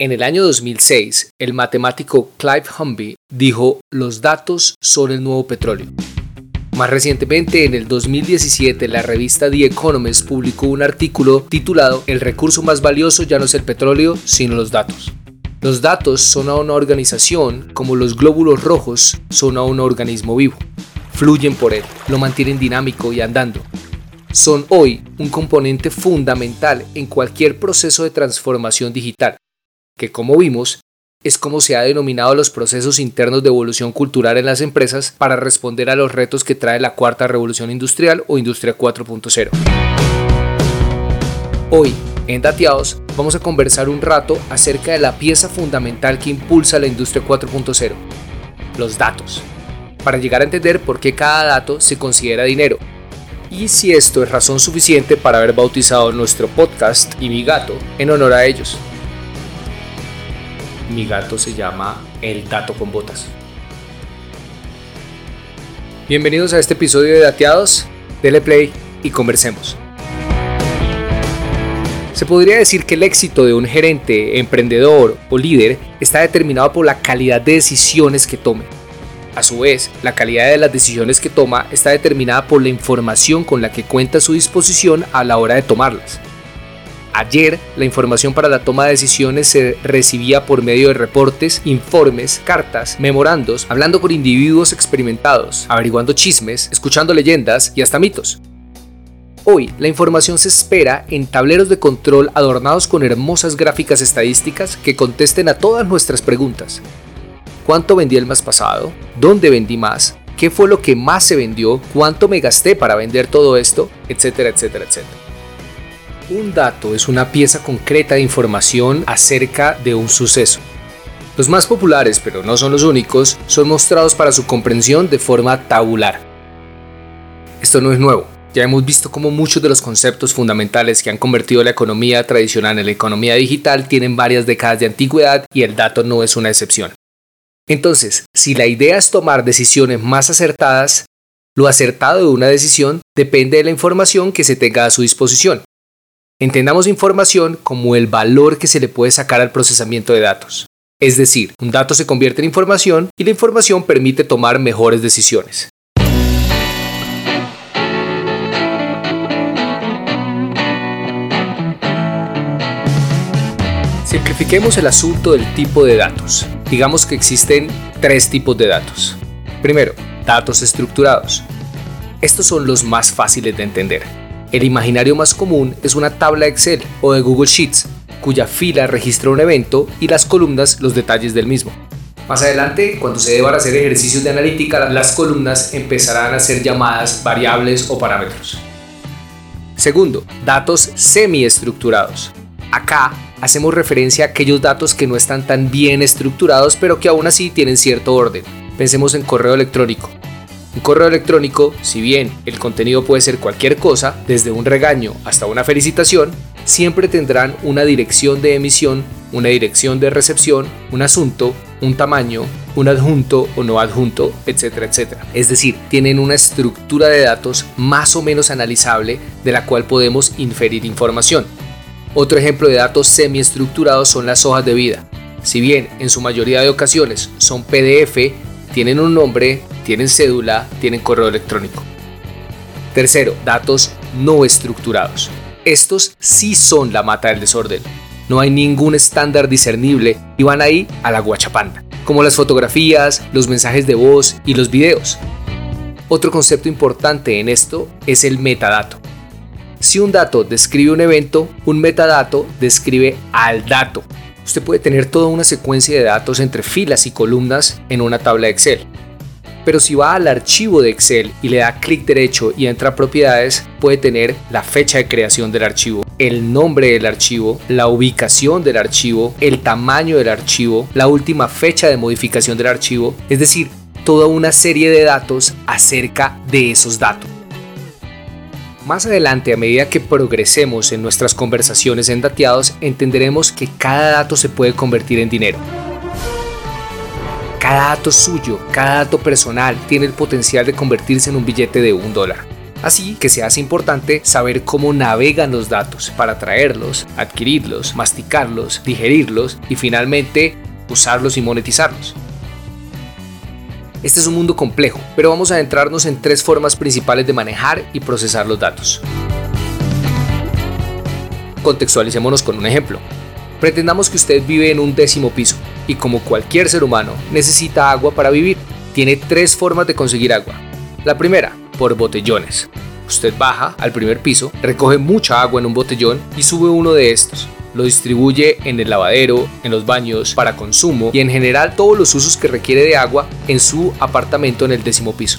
En el año 2006, el matemático Clive Humby dijo, los datos son el nuevo petróleo. Más recientemente, en el 2017, la revista The Economist publicó un artículo titulado El recurso más valioso ya no es el petróleo, sino los datos. Los datos son a una organización como los glóbulos rojos son a un organismo vivo. Fluyen por él, lo mantienen dinámico y andando. Son hoy un componente fundamental en cualquier proceso de transformación digital, que como vimos, es como se ha denominado los procesos internos de evolución cultural en las empresas para responder a los retos que trae la cuarta revolución industrial o industria 4.0. Hoy, en Dateados, vamos a conversar un rato acerca de la pieza fundamental que impulsa la industria 4.0, los datos, para llegar a entender por qué cada dato se considera dinero y si esto es razón suficiente para haber bautizado nuestro podcast y mi gato en honor a ellos. Mi gato se llama El Dato con Botas. Bienvenidos a este episodio de Dateados. Dele play y conversemos. Se podría decir que el éxito de un gerente, emprendedor o líder está determinado por la calidad de decisiones que tome. A su vez, la calidad de las decisiones que toma está determinada por la información con la que cuenta a su disposición a la hora de tomarlas. Ayer, la información para la toma de decisiones se recibía por medio de reportes, informes, cartas, memorandos, hablando con individuos experimentados, averiguando chismes, escuchando leyendas y hasta mitos. Hoy, la información se espera en tableros de control adornados con hermosas gráficas estadísticas que contesten a todas nuestras preguntas. ¿Cuánto vendí el mes pasado? ¿Dónde vendí más? ¿Qué fue lo que más se vendió? ¿Cuánto me gasté para vender todo esto? Etcétera, etcétera, etcétera. Un dato es una pieza concreta de información acerca de un suceso. Los más populares, pero no son los únicos, son mostrados para su comprensión de forma tabular. Esto no es nuevo. Ya hemos visto cómo muchos de los conceptos fundamentales que han convertido la economía tradicional en la economía digital tienen varias décadas de antigüedad y el dato no es una excepción. Entonces, si la idea es tomar decisiones más acertadas, lo acertado de una decisión depende de la información que se tenga a su disposición. Entendamos información como el valor que se le puede sacar al procesamiento de datos. Es decir, un dato se convierte en información y la información permite tomar mejores decisiones. Simplifiquemos el asunto del tipo de datos. Digamos que existen tres tipos de datos. Primero, datos estructurados. Estos son los más fáciles de entender el imaginario más común es una tabla Excel o de Google Sheets, cuya fila registra un evento y las columnas los detalles del mismo. Más adelante, cuando se deban hacer ejercicios de analítica, las columnas empezarán a ser llamadas variables o parámetros. Segundo, datos semiestructurados. Acá hacemos referencia a aquellos datos que no están tan bien estructurados pero que aún así tienen cierto orden. Pensemos en correo electrónico. Un correo electrónico, si bien el contenido puede ser cualquier cosa, desde un regaño hasta una felicitación, siempre tendrán una dirección de emisión, una dirección de recepción, un asunto, un tamaño, un adjunto o no adjunto, etcétera, etcétera. Es decir, tienen una estructura de datos más o menos analizable de la cual podemos inferir información. Otro ejemplo de datos semiestructurados son las hojas de vida. Si bien en su mayoría de ocasiones son PDF, tienen un nombre, tienen cédula, tienen correo electrónico. Tercero, datos no estructurados. Estos sí son la mata del desorden. No hay ningún estándar discernible y van ahí a la guachapanda, como las fotografías, los mensajes de voz y los videos. Otro concepto importante en esto es el metadato. Si un dato describe un evento, un metadato describe al dato. Usted puede tener toda una secuencia de datos entre filas y columnas en una tabla Excel pero si va al archivo de Excel y le da clic derecho y entra a propiedades, puede tener la fecha de creación del archivo, el nombre del archivo, la ubicación del archivo, el tamaño del archivo, la última fecha de modificación del archivo, es decir, toda una serie de datos acerca de esos datos. Más adelante, a medida que progresemos en nuestras conversaciones en Dateados, entenderemos que cada dato se puede convertir en dinero. Cada dato suyo, cada dato personal tiene el potencial de convertirse en un billete de un dólar. Así que se hace importante saber cómo navegan los datos para traerlos, adquirirlos, masticarlos, digerirlos y finalmente usarlos y monetizarlos. Este es un mundo complejo, pero vamos a adentrarnos en tres formas principales de manejar y procesar los datos. Contextualicémonos con un ejemplo. Pretendamos que usted vive en un décimo piso y como cualquier ser humano necesita agua para vivir. Tiene tres formas de conseguir agua. La primera, por botellones. Usted baja al primer piso, recoge mucha agua en un botellón y sube uno de estos. Lo distribuye en el lavadero, en los baños, para consumo y en general todos los usos que requiere de agua en su apartamento en el décimo piso.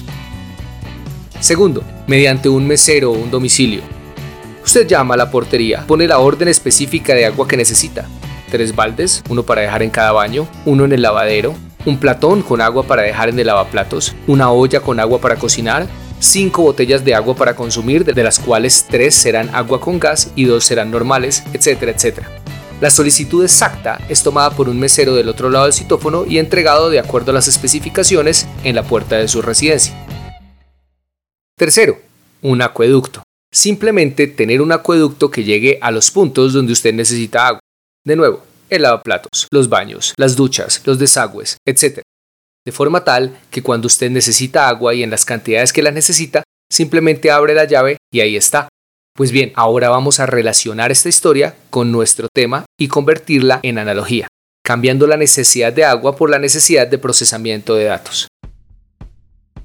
Segundo, mediante un mesero o un domicilio. Usted llama a la portería, pone la orden específica de agua que necesita. Tres baldes, uno para dejar en cada baño, uno en el lavadero, un platón con agua para dejar en el lavaplatos, una olla con agua para cocinar, cinco botellas de agua para consumir, de las cuales tres serán agua con gas y dos serán normales, etcétera, etcétera. La solicitud exacta es tomada por un mesero del otro lado del citófono y entregado de acuerdo a las especificaciones en la puerta de su residencia. Tercero, un acueducto. Simplemente tener un acueducto que llegue a los puntos donde usted necesita agua. De nuevo, el lavaplatos, los baños, las duchas, los desagües, etc. De forma tal que cuando usted necesita agua y en las cantidades que la necesita, simplemente abre la llave y ahí está. Pues bien, ahora vamos a relacionar esta historia con nuestro tema y convertirla en analogía, cambiando la necesidad de agua por la necesidad de procesamiento de datos.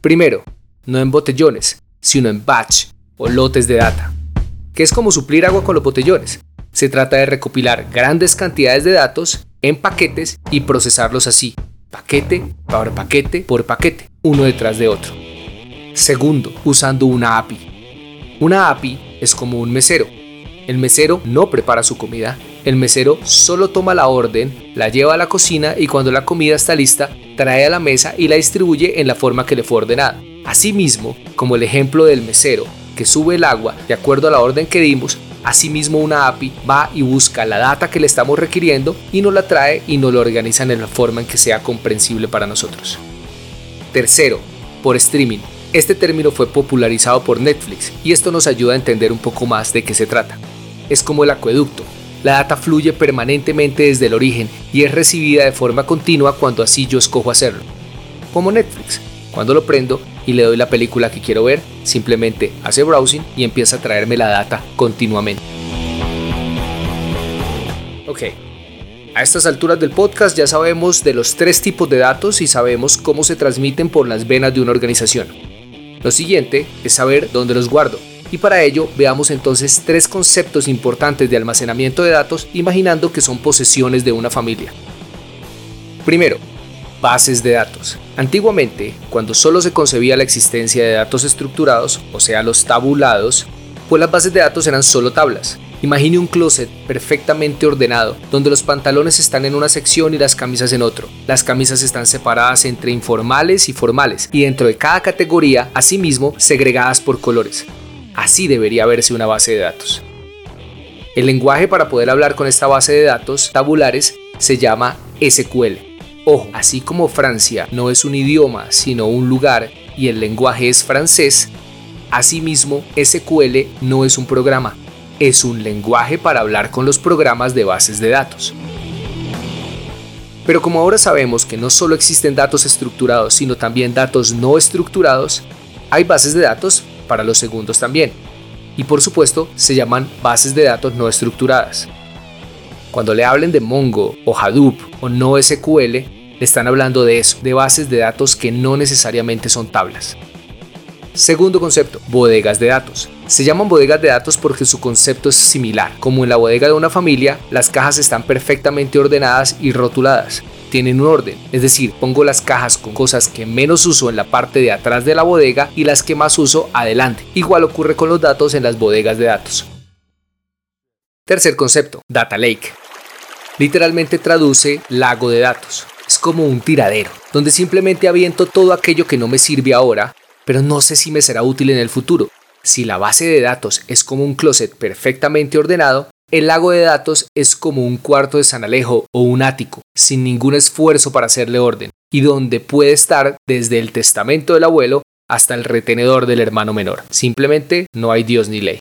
Primero, no en botellones, sino en batch o lotes de data, que es como suplir agua con los botellones. Se trata de recopilar grandes cantidades de datos en paquetes y procesarlos así, paquete por paquete por paquete, uno detrás de otro. Segundo, usando una API. Una API es como un mesero. El mesero no prepara su comida, el mesero solo toma la orden, la lleva a la cocina y cuando la comida está lista, trae a la mesa y la distribuye en la forma que le fue ordenada. Asimismo, como el ejemplo del mesero, que sube el agua de acuerdo a la orden que dimos, asimismo una API va y busca la data que le estamos requiriendo y nos la trae y nos lo organiza en la forma en que sea comprensible para nosotros. Tercero, por streaming. Este término fue popularizado por Netflix y esto nos ayuda a entender un poco más de qué se trata. Es como el acueducto. La data fluye permanentemente desde el origen y es recibida de forma continua cuando así yo escojo hacerlo. Como Netflix. Cuando lo prendo, y le doy la película que quiero ver, simplemente hace browsing y empieza a traerme la data continuamente. Ok, a estas alturas del podcast ya sabemos de los tres tipos de datos y sabemos cómo se transmiten por las venas de una organización. Lo siguiente es saber dónde los guardo. Y para ello veamos entonces tres conceptos importantes de almacenamiento de datos imaginando que son posesiones de una familia. Primero, bases de datos. Antiguamente, cuando solo se concebía la existencia de datos estructurados, o sea, los tabulados, pues las bases de datos eran solo tablas. Imagine un closet perfectamente ordenado, donde los pantalones están en una sección y las camisas en otro. Las camisas están separadas entre informales y formales, y dentro de cada categoría, asimismo, segregadas por colores. Así debería verse una base de datos. El lenguaje para poder hablar con esta base de datos tabulares se llama SQL Ojo, así como Francia no es un idioma, sino un lugar y el lenguaje es francés, asimismo SQL no es un programa, es un lenguaje para hablar con los programas de bases de datos. Pero como ahora sabemos que no solo existen datos estructurados, sino también datos no estructurados, hay bases de datos para los segundos también. Y por supuesto se llaman bases de datos no estructuradas. Cuando le hablen de Mongo o Hadoop o NoSQL, están hablando de eso, de bases de datos que no necesariamente son tablas. Segundo concepto, bodegas de datos. Se llaman bodegas de datos porque su concepto es similar. Como en la bodega de una familia, las cajas están perfectamente ordenadas y rotuladas. Tienen un orden, es decir, pongo las cajas con cosas que menos uso en la parte de atrás de la bodega y las que más uso adelante. Igual ocurre con los datos en las bodegas de datos. Tercer concepto, Data Lake. Literalmente traduce lago de datos es como un tiradero, donde simplemente aviento todo aquello que no me sirve ahora, pero no sé si me será útil en el futuro. Si la base de datos es como un closet perfectamente ordenado, el lago de datos es como un cuarto de San Alejo o un ático, sin ningún esfuerzo para hacerle orden, y donde puede estar desde el testamento del abuelo hasta el retenedor del hermano menor. Simplemente no hay Dios ni ley.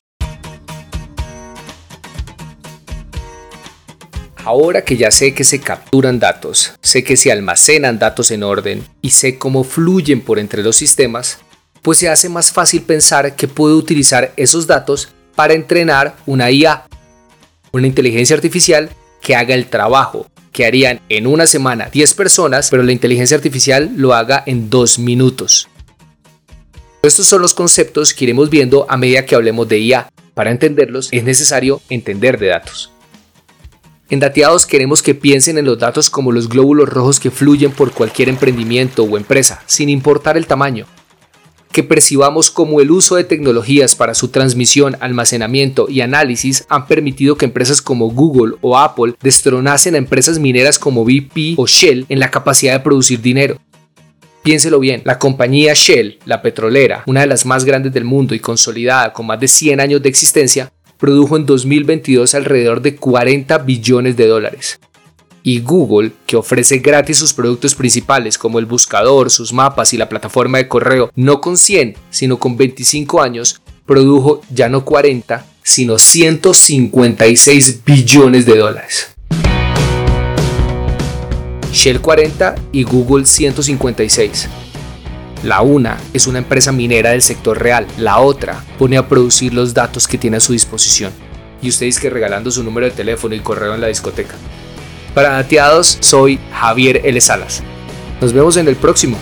Ahora que ya sé que se capturan datos, sé que se almacenan datos en orden y sé cómo fluyen por entre los sistemas, pues se hace más fácil pensar que puedo utilizar esos datos para entrenar una IA, una inteligencia artificial que haga el trabajo que harían en una semana 10 personas, pero la inteligencia artificial lo haga en 2 minutos. Estos son los conceptos que iremos viendo a medida que hablemos de IA. Para entenderlos es necesario entender de datos. En Dateados queremos que piensen en los datos como los glóbulos rojos que fluyen por cualquier emprendimiento o empresa, sin importar el tamaño. Que percibamos como el uso de tecnologías para su transmisión, almacenamiento y análisis han permitido que empresas como Google o Apple destronasen a empresas mineras como BP o Shell en la capacidad de producir dinero. Piénselo bien, la compañía Shell, la petrolera, una de las más grandes del mundo y consolidada con más de 100 años de existencia, produjo en 2022 alrededor de 40 billones de dólares. Y Google, que ofrece gratis sus productos principales como el buscador, sus mapas y la plataforma de correo, no con 100, sino con 25 años, produjo ya no 40, sino 156 billones de dólares. Shell 40 y Google 156. La una es una empresa minera del sector real, la otra pone a producir los datos que tiene a su disposición. Y ustedes que regalando su número de teléfono y correo en la discoteca. Para Dateados, soy Javier L. Salas. Nos vemos en el próximo.